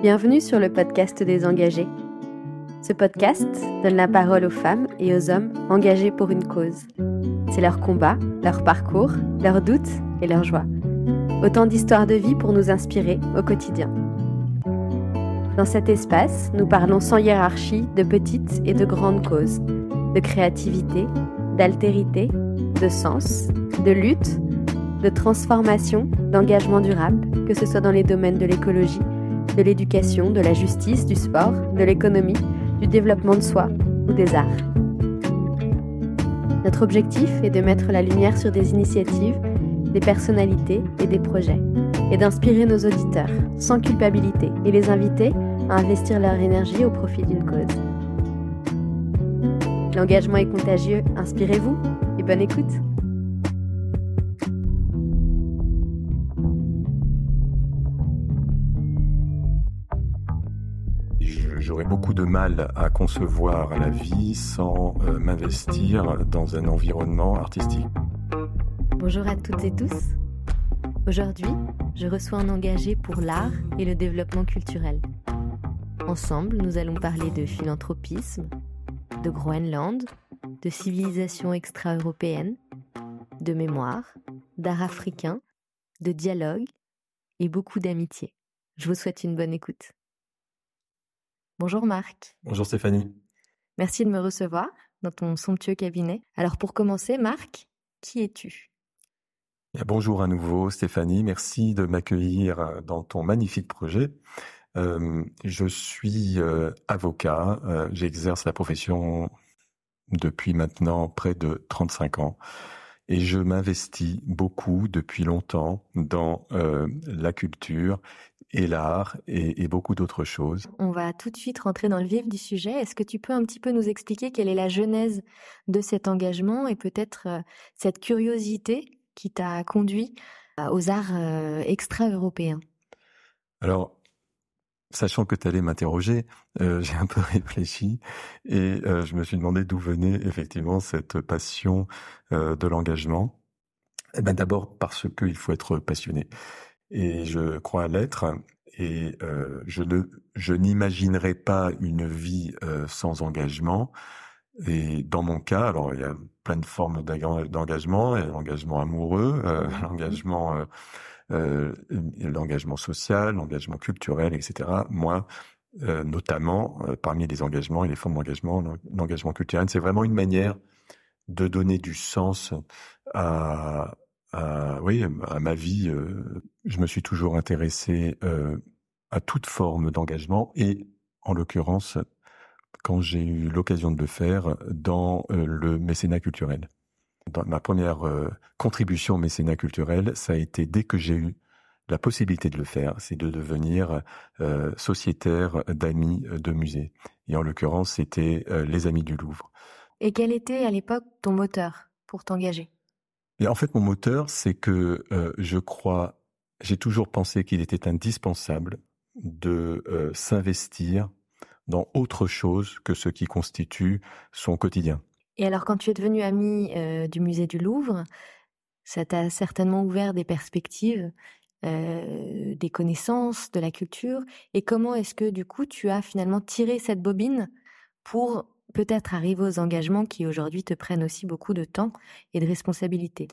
Bienvenue sur le podcast des engagés. Ce podcast donne la parole aux femmes et aux hommes engagés pour une cause. C'est leur combat, leur parcours, leurs doutes et leurs joies. Autant d'histoires de vie pour nous inspirer au quotidien. Dans cet espace, nous parlons sans hiérarchie de petites et de grandes causes, de créativité, d'altérité, de sens, de lutte, de transformation, d'engagement durable, que ce soit dans les domaines de l'écologie, de l'éducation, de la justice, du sport, de l'économie, du développement de soi ou des arts. Notre objectif est de mettre la lumière sur des initiatives, des personnalités et des projets, et d'inspirer nos auditeurs, sans culpabilité, et les inviter à investir leur énergie au profit d'une cause. L'engagement est contagieux, inspirez-vous et bonne écoute. Beaucoup de mal à concevoir la vie sans euh, m'investir dans un environnement artistique. Bonjour à toutes et tous. Aujourd'hui, je reçois un engagé pour l'art et le développement culturel. Ensemble, nous allons parler de philanthropisme, de Groenland, de civilisation extra-européenne, de mémoire, d'art africain, de dialogue et beaucoup d'amitié. Je vous souhaite une bonne écoute. Bonjour Marc. Bonjour Stéphanie. Merci de me recevoir dans ton somptueux cabinet. Alors pour commencer, Marc, qui es-tu? Bonjour à nouveau Stéphanie, merci de m'accueillir euh, dans ton magnifique projet. Euh, je suis euh, avocat, j'exerce la profession depuis maintenant près de 35 ans et je m'investis beaucoup depuis longtemps dans la culture et l'art et, beaucoup d'autres choses. On va tout de suite rentrer dans le vif du sujet. Est-ce que tu peux un petit peu nous expliquer quelle est la genèse de cet engagement et peut-être euh, cette curiosité qui t'a conduit euh, aux arts euh, extra-européens? Alors, Sachant que tu allais m'interroger, j'ai un peu réfléchi et je me suis demandé d'où venait effectivement cette passion de l'engagement. Eh ben d'abord parce qu'il faut être passionné et je crois à l'être. Et euh, je ne, je n'imaginerai pas une vie euh, sans engagement. Et dans mon cas, alors il y a plein de formes d'engagement, il y a l'engagement amoureux, euh, mmh l'engagement, euh, euh, l'engagement social, l'engagement culturel, etc. Moi, notamment, parmi les engagements et les formes d'engagement, l'engagement culturel, c'est vraiment une manière de donner du sens à, à, oui, à ma vie, euh, je me suis toujours intéressé euh, à toute forme d'engagement et, en l'occurrence, quand j'ai eu l'occasion de le faire, dans euh, le mécénat culturel. Dans ma première contribution au mécénat culturel, ça a été dès que j'ai eu la possibilité de le faire, c'est de devenir sociétaire d'amis de musées. Et en l'occurrence, c'était les Amis du Louvre. Et quel était à l'époque ton moteur pour t'engager? Et en fait, mon moteur, c'est que euh, je crois, j'ai toujours pensé qu'il était indispensable de euh, s'investir dans autre chose que ce qui constitue son quotidien. Et alors, quand tu es devenu ami euh, du musée du Louvre, ça t'a certainement ouvert des perspectives, des connaissances, de la culture. Et comment est-ce que, du coup, tu as finalement tiré cette bobine pour peut-être arriver aux engagements qui aujourd'hui te prennent aussi beaucoup de temps et de responsabilité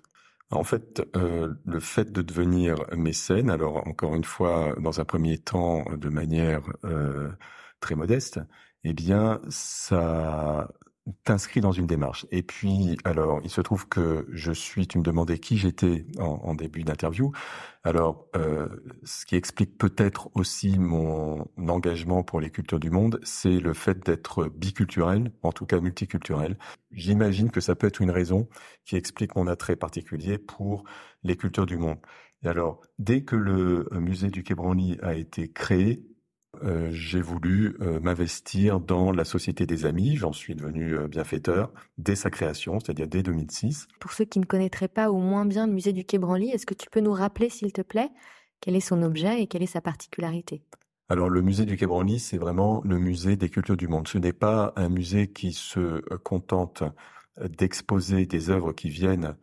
en fait, euh, le fait de devenir mécène, alors encore une fois, dans un premier temps, de manière euh, très modeste, eh bien, ça, t'inscris dans une démarche. Et puis, alors, il se trouve que je suis, tu me demandais qui j'étais en, début d'interview. Alors, euh, ce qui explique peut-être aussi mon engagement pour les cultures du monde, c'est le fait d'être biculturel, en tout cas multiculturel. J'imagine que ça peut être une raison qui explique mon attrait particulier pour les cultures du monde. Et alors, dès que le musée du Quai Branly a été créé, euh, j'ai voulu euh, m'investir dans la Société des Amis. J'en suis devenu euh, bienfaiteur dès sa création, c'est-à-dire dès 2006. Pour ceux qui ne connaîtraient pas au moins bien le musée du Quai Branly, est-ce que tu peux nous rappeler, s'il te plaît, quel est son objet et quelle est sa particularité? Alors le musée du Quai Branly, c'est vraiment le musée des cultures du monde. Ce n'est pas un musée qui se contente d'exposer des œuvres qui viennent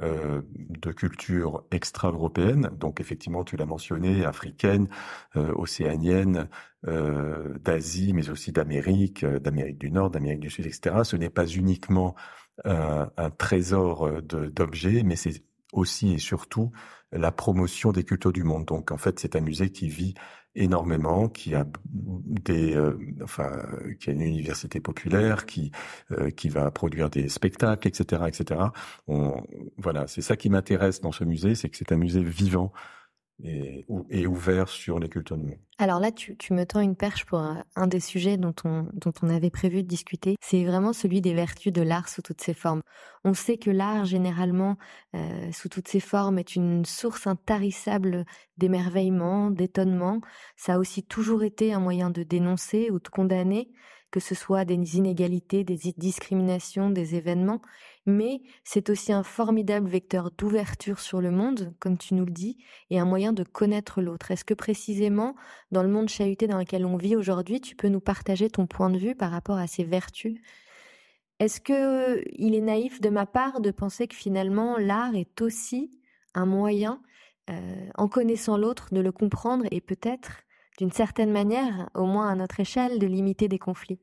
euh, de cultures extra-européennes, donc effectivement tu l'as mentionné, africaines, euh, océaniennes, euh, d'Asie, mais aussi d'Amérique, d'Amérique du Nord, d'Amérique du Sud, etc. Ce n'est pas uniquement un, un trésor d'objets, mais c'est aussi et surtout la promotion des cultures du monde. Donc en fait, c'est un musée qui vit énormément, qui a des, euh, enfin, qui a une université populaire, qui euh, qui va produire des spectacles, etc., etc. On, voilà, c'est ça qui m'intéresse dans ce musée, c'est que c'est un musée vivant et, ouvert sur les cultures monde. Alors là, tu, me tends une perche pour un, des sujets dont on, dont on avait prévu de discuter. C'est vraiment celui des vertus de l'art sous toutes ses formes. On sait que l'art, généralement, euh, sous toutes ses formes, est une source intarissable d'émerveillement, d'étonnement. Ça a aussi toujours été un moyen de dénoncer ou de condamner que ce soit des inégalités, des discriminations, des événements, mais c'est aussi un formidable vecteur d'ouverture sur le monde, comme tu nous le dis, et un moyen de connaître l'autre. Est-ce que précisément, dans le monde chahuté dans lequel on vit aujourd'hui, tu peux nous partager ton point de vue par rapport à ces vertus? Est-ce que il est naïf de ma part de penser que finalement l'art est aussi un moyen, euh, en connaissant l'autre, de le comprendre et peut-être d'une certaine manière, au moins à notre échelle, de limiter des conflits?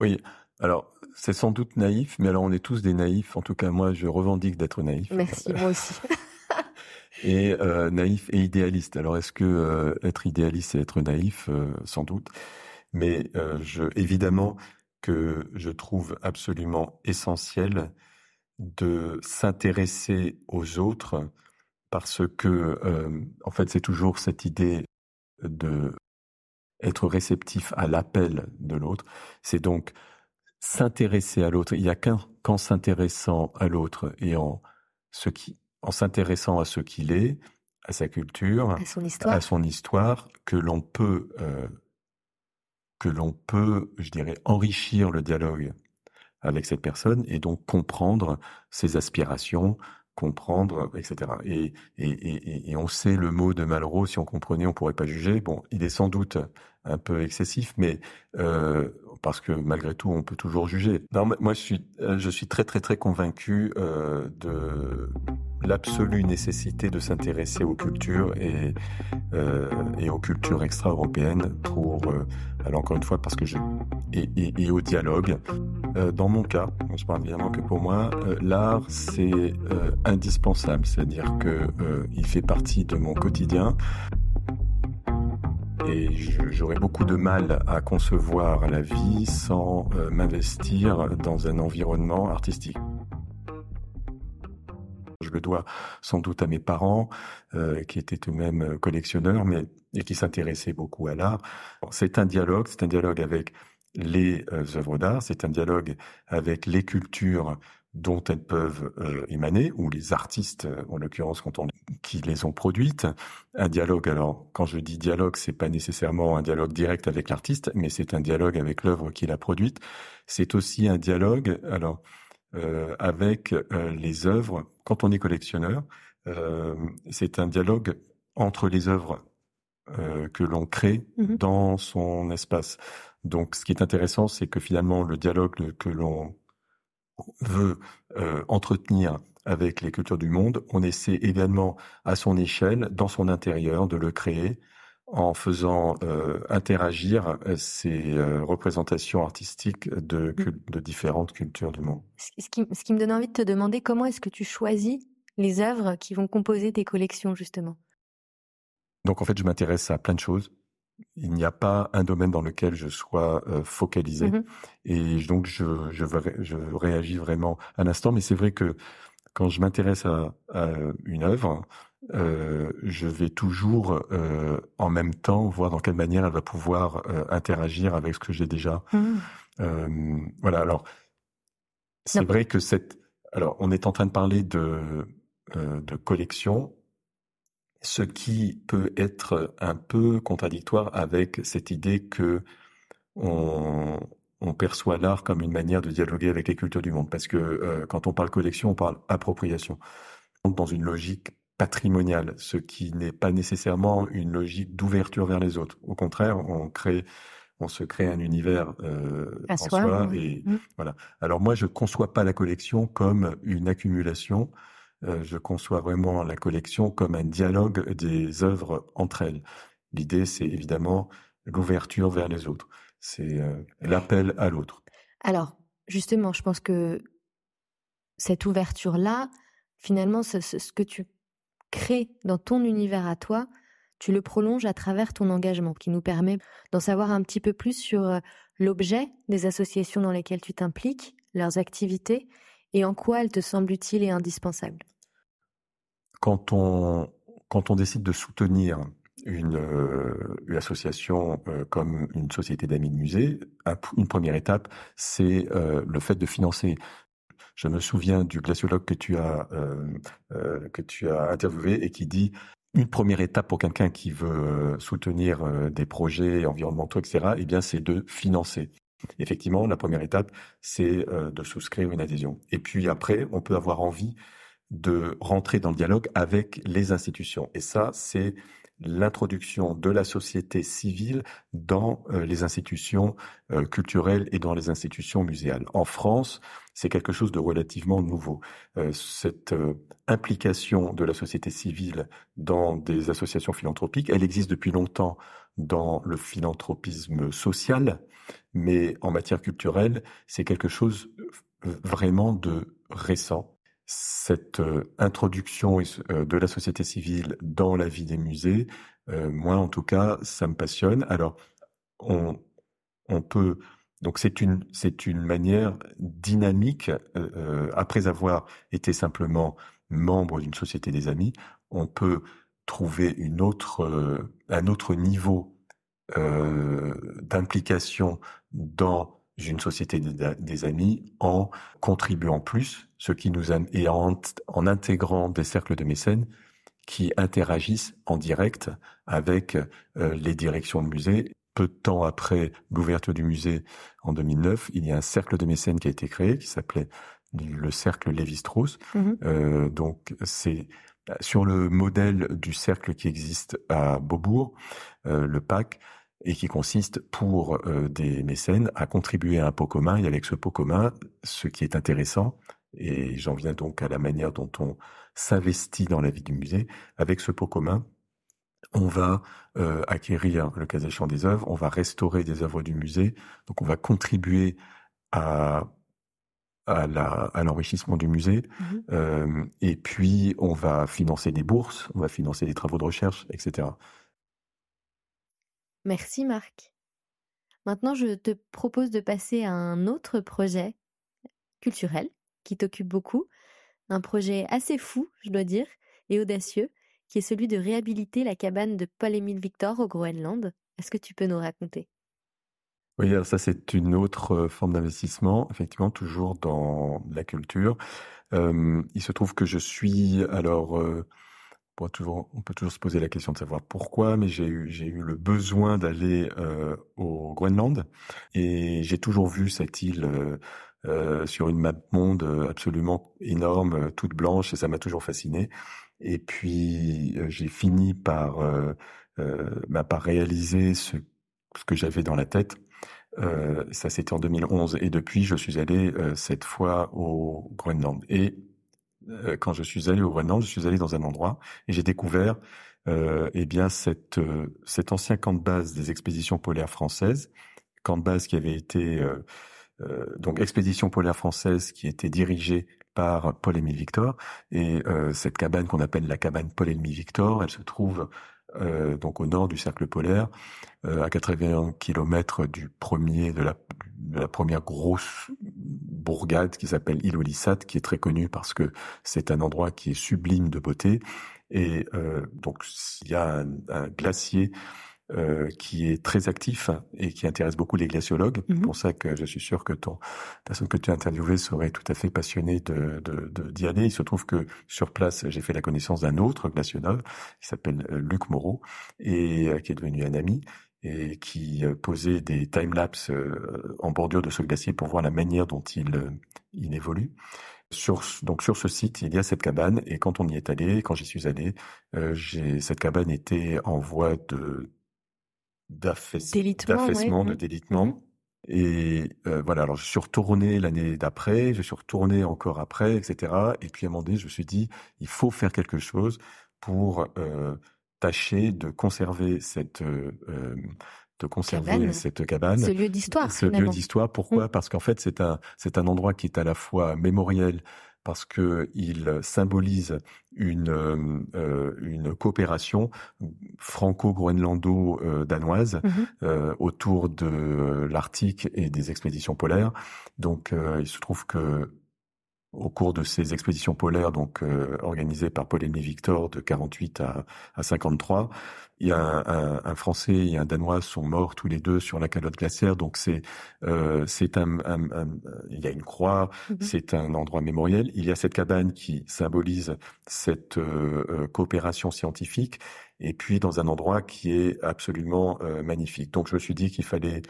Oui, alors c'est sans doute naïf, mais alors on est tous des naïfs. En tout cas, moi, je revendique d'être naïf. Merci, moi aussi. et euh, naïf et idéaliste. Alors est-ce que euh, être idéaliste, c'est être naïf euh, Sans doute. Mais je, évidemment que je trouve absolument essentiel de s'intéresser aux autres parce que, en fait, c'est toujours cette idée de être réceptif à l'appel de l'autre, c'est donc s'intéresser à l'autre. Il n'y a qu'en s'intéressant à l'autre et en ce qui, en s'intéressant à ce qu'il est, à sa culture, à son histoire, que l'on peut, euh, que l'on peut, je dirais, enrichir le dialogue avec cette personne et donc comprendre ses aspirations, comprendre, etc. Et, et, et, on sait le mot de Malraux, si on comprenait, on pourrait pas juger. Bon, il est sans doute un peu excessif, mais euh, parce que malgré tout, on peut toujours juger. Non, moi, je suis, euh, je suis très, très, très convaincu euh, de l'absolue nécessité de s'intéresser aux cultures et, aux cultures extra-européennes pour, alors encore une fois, parce que je et, au dialogue. Dans mon cas, je parle évidemment que pour moi, l'art c'est indispensable, c'est-à-dire que il fait partie de mon quotidien et j'aurais beaucoup de mal à concevoir la vie sans euh, m'investir dans un environnement artistique. Je le dois sans doute à mes parents, euh, qui étaient eux-mêmes collectionneurs, mais et qui s'intéressaient beaucoup à l'art. C'est un dialogue, c'est un dialogue avec les euh, œuvres d'art, c'est un dialogue avec les cultures dont elles peuvent émaner, ou les artistes, en l'occurrence, quand on qui les ont produites. Un dialogue. Alors, quand je dis dialogue, c'est pas nécessairement un dialogue direct avec l'artiste, mais c'est un dialogue avec l'œuvre qu'il a produite. C'est aussi un dialogue. Alors, euh, avec euh, les œuvres. Quand on est collectionneur, c'est un dialogue entre les œuvres que l'on crée mmh dans son espace. Donc, ce qui est intéressant, c'est que finalement, le dialogue que l'on veut euh, entretenir avec les cultures du monde, on essaie également à son échelle, dans son intérieur, de le créer en faisant euh, interagir ces euh, représentations artistiques de, mmh. de différentes cultures du monde. Ce qui, ce qui me donne envie de te demander comment est-ce que tu choisis les œuvres qui vont composer tes collections, justement? Donc en fait, je m'intéresse à plein de choses il n'y a pas un domaine dans lequel je sois euh, focalisé. Mmh Et donc, je, je, je réagis vraiment à l'instant. Mais c'est vrai que quand je m'intéresse à, une œuvre, euh, je vais toujours euh, en même temps voir dans quelle manière elle va pouvoir interagir avec ce que j'ai déjà. Mmh. voilà. Alors, c'est vrai que cette. Alors, on est en train de parler de de collection ce qui peut être un peu contradictoire avec cette idée que on, perçoit l'art comme une manière de dialoguer avec les cultures du monde. Parce que euh, quand on parle collection, on parle appropriation. Dans une logique patrimoniale, ce qui n'est pas nécessairement une logique d'ouverture vers les autres. Au contraire, on crée, on se crée un univers en soi. Et mmh. voilà. Alors moi, je conçois pas la collection comme une accumulation. je conçois vraiment la collection comme un dialogue des œuvres entre elles. L'idée, c'est évidemment l'ouverture vers les autres. C'est l'appel à l'autre. Alors, justement, je pense que cette ouverture-là, finalement, ce, que tu crées dans ton univers à toi, tu le prolonges à travers ton engagement, qui nous permet d'en savoir un petit peu plus sur euh, l'objet des associations dans lesquelles tu t'impliques, leurs activités, et en quoi elles te semblent utiles et indispensables. Quand on, quand on décide de soutenir une, euh, une association euh, comme une société d'amis de musée, une première étape, c'est le fait de financer je me souviens du glaciologue que tu as euh, euh, que tu as interviewé et qui dit une première étape pour quelqu'un qui veut euh, soutenir des projets environnementaux, etc. Eh bien, c'est de financer. Effectivement, la première étape, c'est de souscrire une adhésion. Et puis après, on peut avoir envie de rentrer dans le dialogue avec les institutions. Et ça, c'est l'introduction de la société civile dans euh, les institutions euh, culturelles et dans les institutions muséales. En France, c'est quelque chose de relativement nouveau. Euh, cette implication de la société civile dans des associations philanthropiques, elle existe depuis longtemps dans le philanthropisme social, mais en matière culturelle, c'est quelque chose vraiment de récent cette euh, introduction euh, de la société civile dans la vie des musées, euh, moi en tout cas, ça me passionne. Alors, on, on peut donc c'est une c'est une manière dynamique après avoir été simplement membre d'une société des amis, on peut trouver une autre un autre niveau d'implication dans une société des amis en contribuant plus, ce qui nous et en, en intégrant des cercles de mécènes qui interagissent en direct avec euh, les directions de musée. Peu de temps après l'ouverture du musée en 2009, il y a un cercle de mécènes qui a été créé qui s'appelait le cercle Lévi-Strauss. Mmh euh, donc c'est sur le modèle du cercle qui existe à Beaubourg, euh, le PAC, et qui consiste pour euh, des mécènes à contribuer à un pot commun. Et avec ce pot commun, ce qui est intéressant, et j'en viens donc à la manière dont on s'investit dans la vie du musée, avec ce pot commun, on va euh, acquérir le cas échéant des œuvres, on va restaurer des œuvres du musée, donc on va contribuer à à l'enrichissement du musée, mmh euh, et puis on va financer des bourses, on va financer des travaux de recherche, etc. Merci Marc. Maintenant, je te propose de passer à un autre projet culturel qui t'occupe beaucoup, un projet assez fou, je dois dire, et audacieux, qui est celui de réhabiliter la cabane de Paul-Émile Victor au Groenland. Est-ce que tu peux nous raconter? Oui, alors ça c'est une autre euh, forme d'investissement, effectivement toujours dans la culture. Euh, il se trouve que je suis alors euh, toujours, on peut toujours se poser la question de savoir pourquoi, mais j'ai eu, j'ai eu le besoin d'aller euh, au Groenland et j'ai toujours vu cette île euh, euh sur une map monde euh, absolument énorme, toute blanche, et ça m'a toujours fasciné. Et puis j'ai fini par, bah, par réaliser ce, ce que j'avais dans la tête. ça c'était en 2011 et depuis je suis allé cette fois au Groenland et euh, quand je suis allé au Groenland, je suis allé dans un endroit et j'ai découvert euh, eh bien cette, euh, cet ancien camp de base des expéditions polaires françaises, camp de base qui avait été euh, euh donc expédition polaire française qui était dirigée par Paul-Émile Victor. Et cette cabane qu'on appelle la cabane Paul-Émile Victor, elle se trouve donc au nord du cercle polaire, à 80 km du premier de la, la première grosse bourgade qui s'appelle Ilolissat, qui est très connue parce que c'est un endroit qui est sublime de beauté. Et euh, donc il y a un, glacier euh, qui est très actif et qui intéresse beaucoup les glaciologues. C'est mhm. pour ça que je suis sûr que ton personne que tu as interviewée serait tout à fait passionnée de d'y aller. Il se trouve que sur place, j'ai fait la connaissance d'un autre glaciologue qui s'appelle euh, Luc Moreau et qui est devenu un ami et qui euh, posait des time-lapse euh, en bordure de ce glacier pour voir la manière dont il, euh, il évolue. Sur, donc sur ce site, il y a cette cabane et quand on y est allé, quand j'y suis allé, j'ai, cette cabane était en voie de d'affaissement, de délitement. Et euh, voilà, alors je suis retourné l'année d'après, je suis retourné encore après, etc. Et puis à un moment donné, je me suis dit, il faut faire quelque chose pour euh, tâcher de conserver cette euh, de conserver cabane. cette cabane, ce lieu d'histoire. Ce lieu d'histoire. Pourquoi? Mmh. Parce qu'en fait, c'est un c'est un endroit qui est à la fois mémoriel parce que il symbolise une euh, une coopération franco-groenlando-danoise mmh euh, autour de l'Arctique et des expéditions polaires. Donc, euh, il se trouve que au cours de ces expéditions polaires, donc euh, organisées par Paul Aimé Victor de 48 à, à 53, il y a un, un, Français et un Danois sont morts tous les deux sur la calotte glaciaire. Donc c'est euh, c'est un, un, il y a une croix, mhm. c'est un endroit mémoriel. Il y a cette cabane qui symbolise cette euh, euh, coopération scientifique. Et puis dans un endroit qui est absolument euh, magnifique. Donc je me suis dit qu'il fallait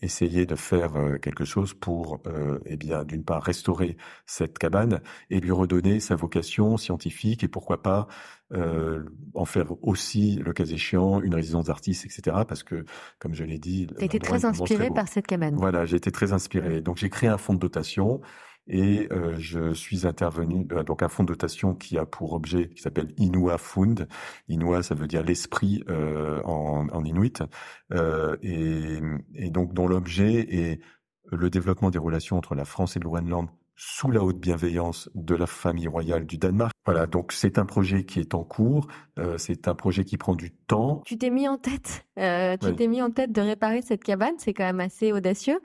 essayer de faire euh, quelque chose pour, euh, eh bien, d'une part restaurer cette cabane et lui redonner sa vocation scientifique et pourquoi pas euh, en faire aussi, le cas échéant, une résidence d'artiste, etc. Parce que, comme je l'ai dit, tu été très inspiré par cette cabane. Voilà, j'ai été très inspiré. Donc j'ai créé un fonds de dotation et euh, je suis intervenu euh, donc un fonds de dotation qui a pour objet qui s'appelle Inua Fund. Inua, ça veut dire l'esprit euh, en, en, inuit, et, et donc dont l'objet est le développement des relations entre la France et le Groenland sous la haute bienveillance de la famille royale du Danemark. Voilà, donc c'est un projet qui est en cours, euh, c'est un projet qui prend du temps. Tu t'es mis en tête, euh, tu t'es mis en tête de réparer cette cabane, c'est quand même assez audacieux,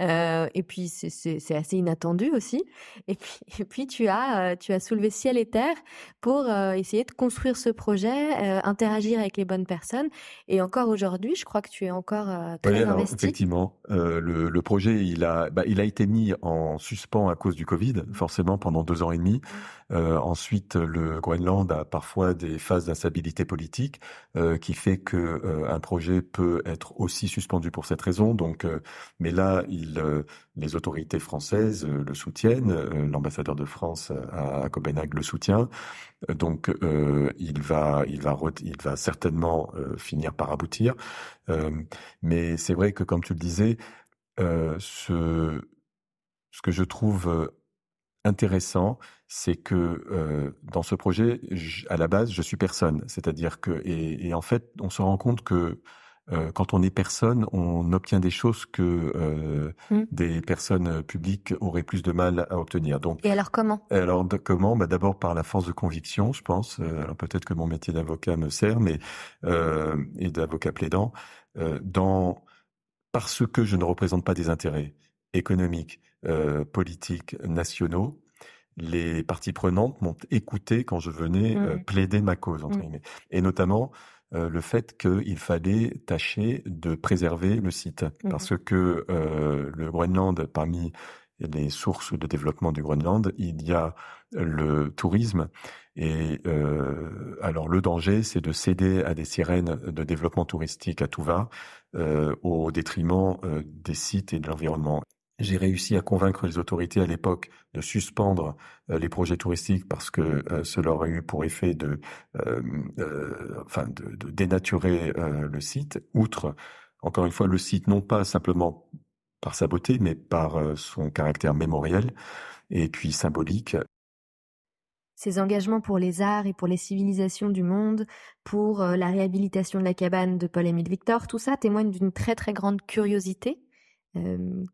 euh, et puis c'est assez inattendu aussi. Et puis, et puis tu as tu as soulevé ciel et terre pour essayer de construire ce projet, interagir avec les bonnes personnes. Et encore aujourd'hui, je crois que tu es encore très oui, alors, investi. Effectivement, le, le projet il a bah, il a été mis en suspens à cause du Covid, forcément pendant deux ans et demi. Euh, ensuite, le Groenland a parfois des phases d'instabilité politique euh, qui fait que euh, un projet peut être aussi suspendu pour cette raison. Donc, mais là, les autorités françaises le soutiennent. L'ambassadeur de France à, Copenhague le soutient. Donc, il va, il va certainement finir par aboutir. mais c'est vrai que, comme tu le disais, ce ce que je trouve intéressant, c'est que euh, dans ce projet, à la base, je suis personne. C'est-à-dire que et, et, en fait, on se rend compte que euh, quand on est personne, on obtient des choses que euh, mmh. des personnes publiques auraient plus de mal à obtenir. Donc, et alors comment? Alors comment? Bah, D'abord par la force de conviction, je pense. Euh, alors peut-être que mon métier d'avocat me sert, mais et d'avocat plaidant, dans parce que je ne représente pas des intérêts économiques, euh, politiques nationaux, les parties prenantes m'ont écouté quand je venais euh, mmh. plaider ma cause, entre mmh. guillemets. Et notamment euh, le fait qu'il fallait tâcher de préserver le site. Mmh. Parce que euh, le Groenland, parmi les sources de développement du Groenland, il y a le tourisme. Et euh, alors le danger, c'est de céder à des sirènes de développement touristique à tout va, euh, au détriment euh, des sites et de l'environnement. J'ai réussi à convaincre les autorités à l'époque de suspendre euh, les projets touristiques parce que euh, cela aurait eu pour effet de, euh, euh enfin, de, de dénaturer le site. Outre, encore une fois, le site non pas simplement par sa beauté, mais par son caractère mémoriel et puis symbolique. Ces engagements pour les arts et pour les civilisations du monde, pour la réhabilitation de la cabane de Paul-Émile Victor, tout ça témoigne d'une très très grande curiosité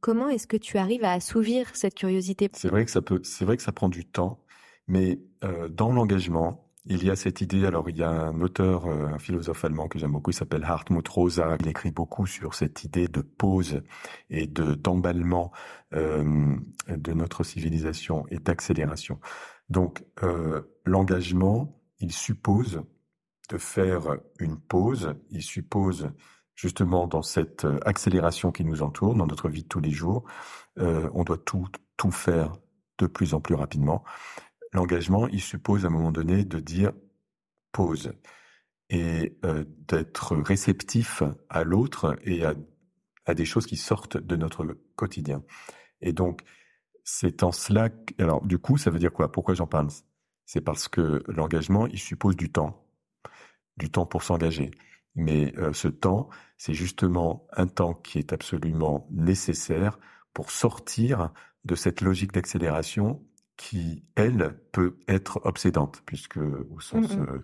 comment est-ce que tu arrives à assouvir cette curiosité? C'est vrai que ça peut, c'est vrai que ça prend du temps, mais euh, dans l'engagement, il y a cette idée. Alors, il y a un auteur, euh, un philosophe allemand que j'aime beaucoup, il s'appelle Hartmut Rosa. Il écrit beaucoup sur cette idée de pause et de d'emballement de notre civilisation et d'accélération. Donc, euh, l'engagement, il suppose de faire une pause. Il suppose justement dans cette euh, accélération qui nous entoure, dans notre vie de tous les jours. Euh, on doit tout, tout faire de plus en plus rapidement. L'engagement, il suppose à un moment donné de dire pause et euh, d'être réceptif à l'autre et à, à des choses qui sortent de notre quotidien. Et donc, c'est en cela. Alors, du coup, ça veut dire quoi? Pourquoi j'en parle? C'est parce que l'engagement, il suppose du temps, du temps pour s'engager Mais euh, ce temps, c'est justement un temps qui est absolument nécessaire pour sortir de cette logique d'accélération qui, elle, peut être obsédante, puisque au sens... Mmh euh,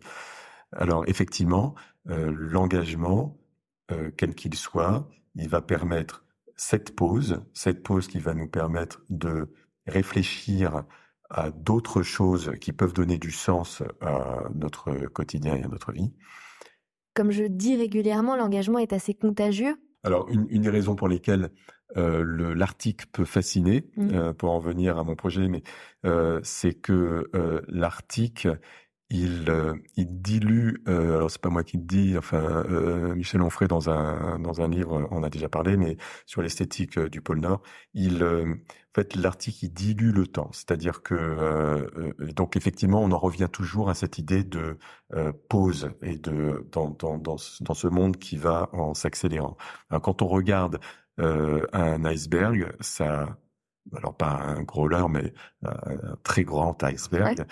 alors effectivement, euh, l'engagement, euh, quel qu'il soit, il va permettre cette pause, cette pause qui va nous permettre de réfléchir à d'autres choses qui peuvent donner du sens à notre quotidien et à notre vie. Comme je dis régulièrement, l'engagement est assez contagieux. Alors, une, une des raisons pour lesquelles euh, le- l'Arctique peut fasciner, Mhm. euh, pour en venir à mon projet, mais euh, c'est que euh, l'Arctique, il, euh, il dilue. Euh, alors c'est pas moi qui le dis. Enfin, euh, Michel Onfray dans un dans un livre, on a déjà parlé, mais sur l'esthétique euh, du pôle Nord, il euh, en fait l'Arctique il dilue le temps. C'est-à-dire que euh, donc effectivement, on en revient toujours à cette idée de euh, pause et de dans dans dans ce, monde qui va en s'accélérant. Quand on regarde euh, un iceberg, ça, alors pas un gros leurre, mais un très grand iceberg,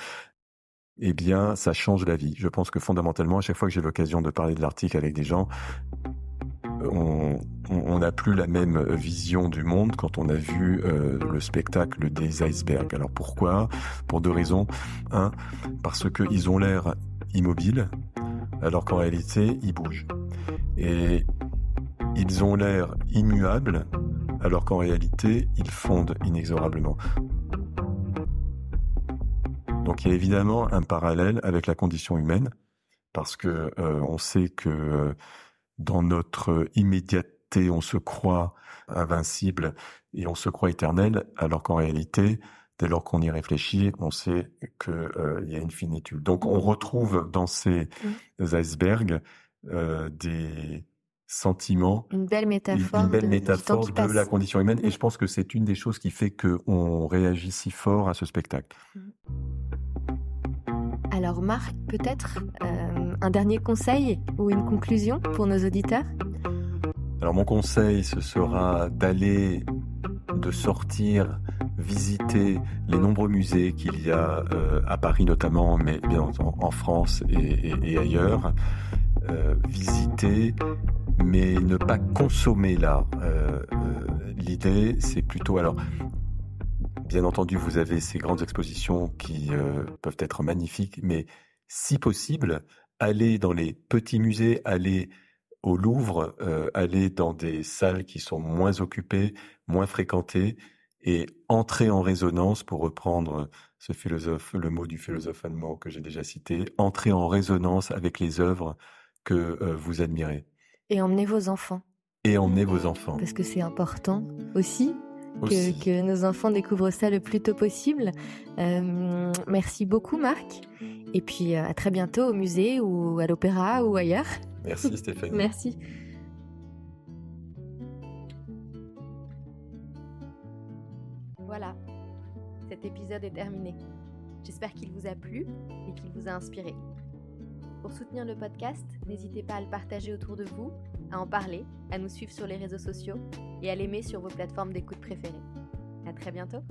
eh bien, ça change la vie. Je pense que fondamentalement, à chaque fois que j'ai l'occasion de parler de l'Arctique avec des gens, on on n'a plus la même vision du monde quand on a vu euh, le spectacle des icebergs. Alors pourquoi? Pour deux raisons. Un, parce qu'ils ont l'air immobiles, alors qu'en réalité, ils bougent. Et ils ont l'air immuables, alors qu'en réalité, ils fondent inexorablement. Donc il y a évidemment un parallèle avec la condition humaine, parce que euh, on sait que euh, dans notre immédiateté, on se croit invincible et on se croit éternel, alors qu'en réalité, dès lors qu'on y réfléchit, on sait que euh, y a une finitude. Donc on retrouve dans ces icebergs euh, des sentiments Une belle métaphore. une belle de- métaphore la condition humaine. Et je pense que c'est une des choses qui fait qu'on réagit si fort à ce spectacle. Alors Marc, peut-être euh, un dernier conseil ou une conclusion pour nos auditeurs? Alors mon conseil, ce sera d'aller, de sortir, visiter les nombreux musées qu'il y a euh, à Paris notamment, mais bien entendu en France et, ailleurs. Euh, visiter, mais ne pas consommer l'art. L'idée, c'est plutôt alors. Bien entendu, vous avez ces grandes expositions qui euh, peuvent être magnifiques, mais si possible, aller dans les petits musées, aller au Louvre, euh, aller dans des salles qui sont moins occupées, moins fréquentées, et entrer en résonance, pour reprendre ce philosophe, le mot du philosophe allemand que j'ai déjà cité, entrer en résonance avec les œuvres que euh, vous admirez. Et emmenez vos enfants, Et emmenez vos enfants. parce que c'est important aussi que, nos enfants découvrent ça le plus tôt possible. Euh, merci beaucoup Marc. Et puis euh, à très bientôt au musée ou à l'opéra ou ailleurs. Merci Stéphanie. Merci. Voilà, cet épisode est terminé. J'espère qu'il vous a plu et qu'il vous a inspiré. Pour soutenir le podcast, n'hésitez pas à le partager autour de vous, à en parler, à nous suivre sur les réseaux sociaux et à l'aimer sur vos plateformes d'écoute préférées. À très bientôt!